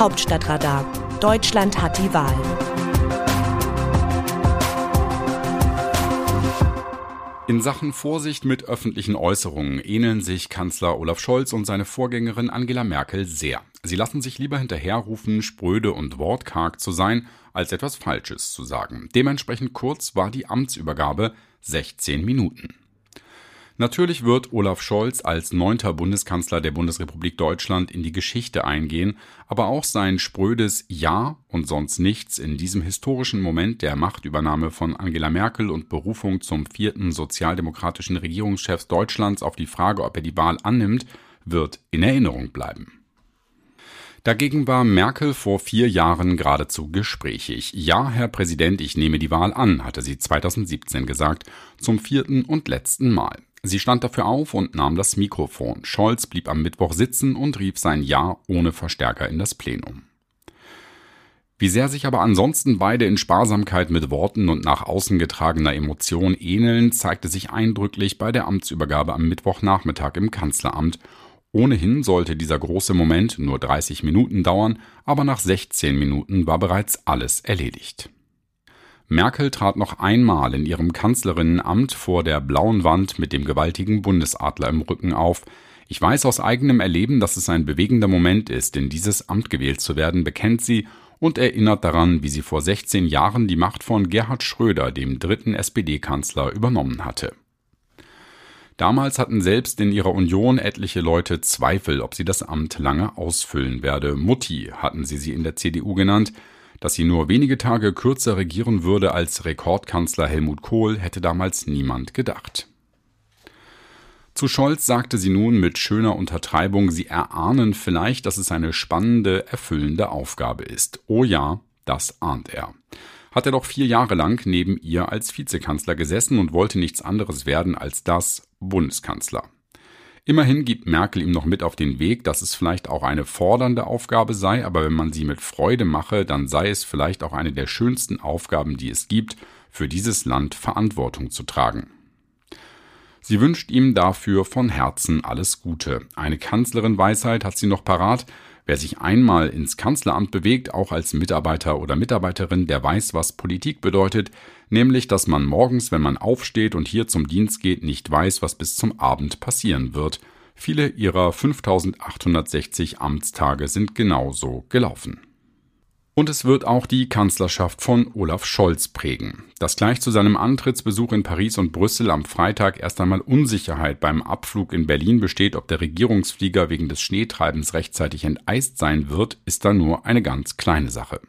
Hauptstadtradar. Deutschland hat die Wahl. In Sachen Vorsicht mit öffentlichen Äußerungen ähneln sich Kanzler Olaf Scholz und seine Vorgängerin Angela Merkel sehr. Sie lassen sich lieber hinterherrufen, spröde und wortkarg zu sein, als etwas Falsches zu sagen. Dementsprechend kurz war die Amtsübergabe 16 Minuten. Natürlich wird Olaf Scholz als neunter Bundeskanzler der Bundesrepublik Deutschland in die Geschichte eingehen, aber auch sein sprödes Ja und sonst nichts in diesem historischen Moment der Machtübernahme von Angela Merkel und Berufung zum vierten sozialdemokratischen Regierungschef Deutschlands auf die Frage, ob er die Wahl annimmt, wird in Erinnerung bleiben. Dagegen war Merkel vor vier Jahren geradezu gesprächig. Ja, Herr Präsident, ich nehme die Wahl an, hatte sie 2017 gesagt, zum vierten und letzten Mal. Sie stand dafür auf und nahm das Mikrofon. Scholz blieb am Mittwoch sitzen und rief sein Ja ohne Verstärker in das Plenum. Wie sehr sich aber ansonsten beide in Sparsamkeit mit Worten und nach außen getragener Emotion ähneln, zeigte sich eindrücklich bei der Amtsübergabe am Mittwochnachmittag im Kanzleramt. Ohnehin sollte dieser große Moment nur 30 Minuten dauern, aber nach 16 Minuten war bereits alles erledigt. Merkel trat noch einmal in ihrem Kanzlerinnenamt vor der blauen Wand mit dem gewaltigen Bundesadler im Rücken auf. Ich weiß aus eigenem Erleben, dass es ein bewegender Moment ist, in dieses Amt gewählt zu werden, bekennt sie und erinnert daran, wie sie vor 16 Jahren die Macht von Gerhard Schröder, dem dritten SPD-Kanzler, übernommen hatte. Damals hatten selbst in ihrer Union etliche Leute Zweifel, ob sie das Amt lange ausfüllen werde. Mutti hatten sie sie in der CDU genannt. Dass sie nur wenige Tage kürzer regieren würde als Rekordkanzler Helmut Kohl, hätte damals niemand gedacht. Zu Scholz sagte sie nun mit schöner Untertreibung, sie erahnen vielleicht, dass es eine spannende, erfüllende Aufgabe ist. Oh ja, das ahnt er. Hat er doch vier Jahre lang neben ihr als Vizekanzler gesessen und wollte nichts anderes werden als das Bundeskanzler. Immerhin gibt Merkel ihm noch mit auf den Weg, dass es vielleicht auch eine fordernde Aufgabe sei, aber wenn man sie mit Freude mache, dann sei es vielleicht auch eine der schönsten Aufgaben, die es gibt, für dieses Land Verantwortung zu tragen. Sie wünscht ihm dafür von Herzen alles Gute. Eine Kanzlerin-Weisheit hat sie noch parat. Wer sich einmal ins Kanzleramt bewegt, auch als Mitarbeiter oder Mitarbeiterin, der weiß, was Politik bedeutet, nämlich dass man morgens, wenn man aufsteht und hier zum Dienst geht, nicht weiß, was bis zum Abend passieren wird. Viele ihrer 5860 Amtstage sind genauso gelaufen. Und es wird auch die Kanzlerschaft von Olaf Scholz prägen. Dass gleich zu seinem Antrittsbesuch in Paris und Brüssel am Freitag erst einmal Unsicherheit beim Abflug in Berlin besteht, ob der Regierungsflieger wegen des Schneetreibens rechtzeitig enteist sein wird, ist da nur eine ganz kleine Sache.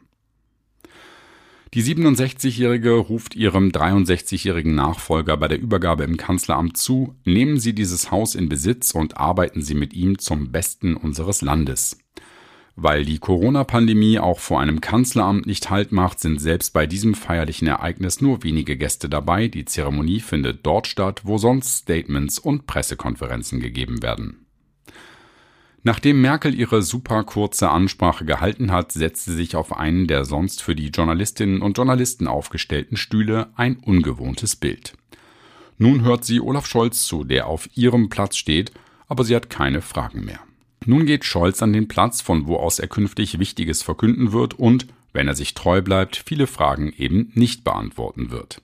Die 67-Jährige ruft ihrem 63-jährigen Nachfolger bei der Übergabe im Kanzleramt zu, nehmen Sie dieses Haus in Besitz und arbeiten Sie mit ihm zum Besten unseres Landes. Weil die Corona-Pandemie auch vor einem Kanzleramt nicht Halt macht, sind selbst bei diesem feierlichen Ereignis nur wenige Gäste dabei. Die Zeremonie findet dort statt, wo sonst Statements und Pressekonferenzen gegeben werden. Nachdem Merkel ihre super kurze Ansprache gehalten hat, setzt sie sich auf einen der sonst für die Journalistinnen und Journalisten aufgestellten Stühle, ein ungewohntes Bild. Nun hört sie Olaf Scholz zu, der auf ihrem Platz steht, aber sie hat keine Fragen mehr. Nun geht Scholz an den Platz, von wo aus er künftig Wichtiges verkünden wird und, wenn er sich treu bleibt, viele Fragen eben nicht beantworten wird.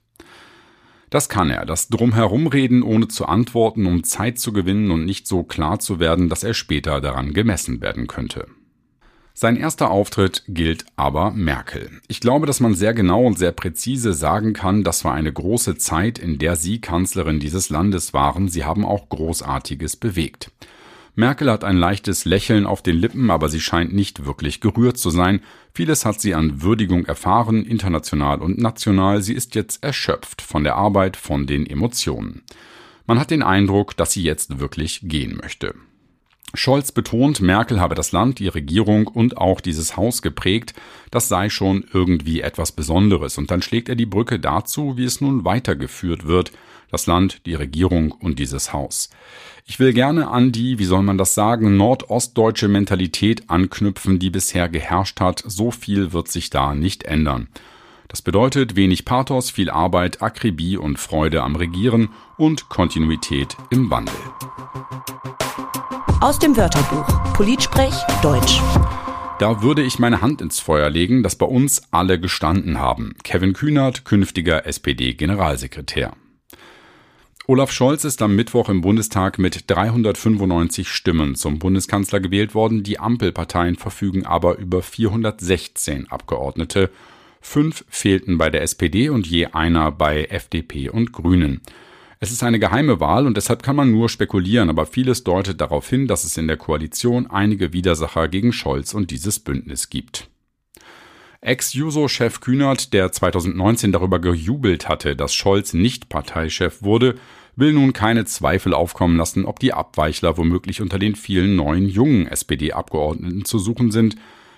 Das kann er, das Drumherumreden ohne zu antworten, um Zeit zu gewinnen und nicht so klar zu werden, dass er später daran gemessen werden könnte. Sein erster Auftritt gilt aber Merkel. Ich glaube, dass man sehr genau und sehr präzise sagen kann, das war eine große Zeit, in der Sie Kanzlerin dieses Landes waren. Sie haben auch Großartiges bewegt. Merkel hat ein leichtes Lächeln auf den Lippen, aber sie scheint nicht wirklich gerührt zu sein. Vieles hat sie an Würdigung erfahren, international und national. Sie ist jetzt erschöpft von der Arbeit, von den Emotionen. Man hat den Eindruck, dass sie jetzt wirklich gehen möchte. Scholz betont, Merkel habe das Land, die Regierung und auch dieses Haus geprägt. Das sei schon irgendwie etwas Besonderes. Und dann schlägt er die Brücke dazu, wie es nun weitergeführt wird das Land, die Regierung und dieses Haus. Ich will gerne an die, wie soll man das sagen, nordostdeutsche Mentalität anknüpfen, die bisher geherrscht hat. So viel wird sich da nicht ändern. Das bedeutet wenig Pathos, viel Arbeit, Akribie und Freude am Regieren und Kontinuität im Wandel. Aus dem Wörterbuch Politsprech Deutsch. Da würde ich meine Hand ins Feuer legen, dass bei uns alle gestanden haben. Kevin Kühnert, künftiger SPD-Generalsekretär. Olaf Scholz ist am Mittwoch im Bundestag mit 395 Stimmen zum Bundeskanzler gewählt worden. Die Ampelparteien verfügen aber über 416 Abgeordnete. Fünf fehlten bei der SPD und je einer bei FDP und Grünen. Es ist eine geheime Wahl und deshalb kann man nur spekulieren, aber vieles deutet darauf hin, dass es in der Koalition einige Widersacher gegen Scholz und dieses Bündnis gibt. Ex-Juso-Chef Kühnert, der 2019 darüber gejubelt hatte, dass Scholz nicht Parteichef wurde, will nun keine Zweifel aufkommen lassen, ob die Abweichler womöglich unter den vielen neuen jungen SPD-Abgeordneten zu suchen sind,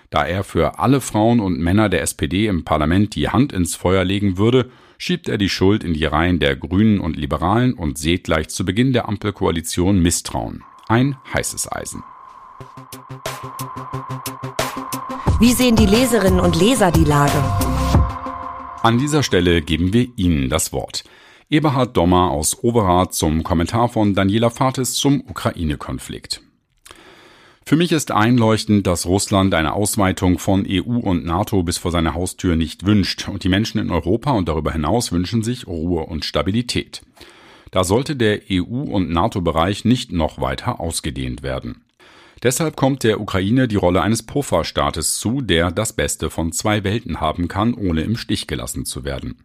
da er für alle Frauen und Männer der SPD im Parlament die Hand ins Feuer legen würde schiebt er die Schuld in die Reihen der Grünen und Liberalen und sät gleich zu Beginn der Ampelkoalition Misstrauen. Ein heißes Eisen. Wie sehen die Leserinnen und Leser die Lage? An dieser Stelle geben wir Ihnen das Wort. Eberhard Dommer aus Overath zum Kommentar von Daniela Fates zum Ukraine-Konflikt. Für mich ist einleuchtend, dass Russland eine Ausweitung von EU und NATO bis vor seine Haustür nicht wünscht, und die Menschen in Europa und darüber hinaus wünschen sich Ruhe und Stabilität. Da sollte der EU- und NATO-Bereich nicht noch weiter ausgedehnt werden. Deshalb kommt der Ukraine die Rolle eines Pufferstaates zu, der das Beste von zwei Welten haben kann, ohne im Stich gelassen zu werden.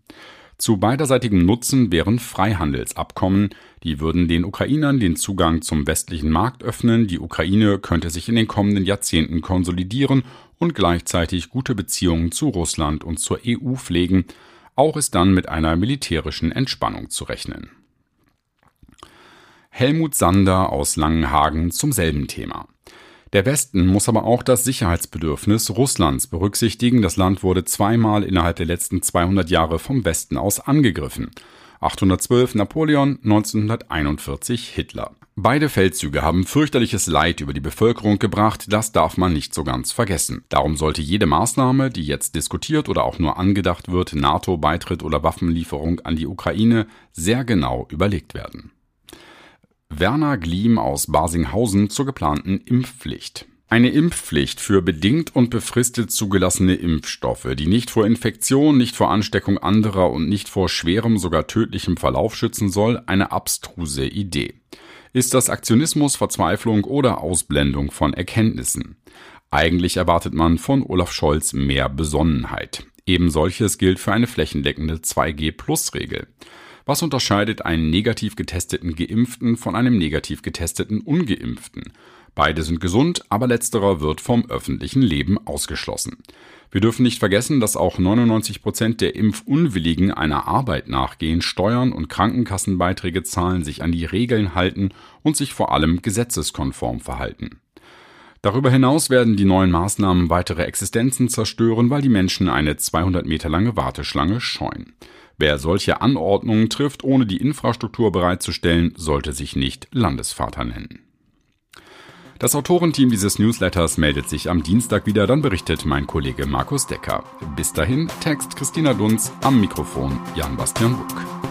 Zu beiderseitigem Nutzen wären Freihandelsabkommen, die würden den Ukrainern den Zugang zum westlichen Markt öffnen, die Ukraine könnte sich in den kommenden Jahrzehnten konsolidieren und gleichzeitig gute Beziehungen zu Russland und zur EU pflegen, auch ist dann mit einer militärischen Entspannung zu rechnen. Helmut Sander aus Langenhagen zum selben Thema. Der Westen muss aber auch das Sicherheitsbedürfnis Russlands berücksichtigen. Das Land wurde zweimal innerhalb der letzten 200 Jahre vom Westen aus angegriffen. 812 Napoleon, 1941 Hitler. Beide Feldzüge haben fürchterliches Leid über die Bevölkerung gebracht, das darf man nicht so ganz vergessen. Darum sollte jede Maßnahme, die jetzt diskutiert oder auch nur angedacht wird, NATO-Beitritt oder Waffenlieferung an die Ukraine, sehr genau überlegt werden. Werner Gliem aus Basinghausen zur geplanten Impfpflicht. Eine Impfpflicht für bedingt und befristet zugelassene Impfstoffe, die nicht vor Infektion, nicht vor Ansteckung anderer und nicht vor schwerem, sogar tödlichem Verlauf schützen soll, eine abstruse Idee. Ist das Aktionismus, Verzweiflung oder Ausblendung von Erkenntnissen? Eigentlich erwartet man von Olaf Scholz mehr Besonnenheit. Eben solches gilt für eine flächendeckende 2G-Plus-Regel. Was unterscheidet einen negativ getesteten Geimpften von einem negativ getesteten Ungeimpften? Beide sind gesund, aber letzterer wird vom öffentlichen Leben ausgeschlossen. Wir dürfen nicht vergessen, dass auch 99 Prozent der Impfunwilligen einer Arbeit nachgehen, Steuern und Krankenkassenbeiträge zahlen, sich an die Regeln halten und sich vor allem gesetzeskonform verhalten. Darüber hinaus werden die neuen Maßnahmen weitere Existenzen zerstören, weil die Menschen eine 200 Meter lange Warteschlange scheuen. Wer solche Anordnungen trifft, ohne die Infrastruktur bereitzustellen, sollte sich nicht Landesvater nennen. Das Autorenteam dieses Newsletters meldet sich am Dienstag wieder, dann berichtet mein Kollege Markus Decker. Bis dahin, Text Christina Dunz, am Mikrofon Jan-Bastian Buck.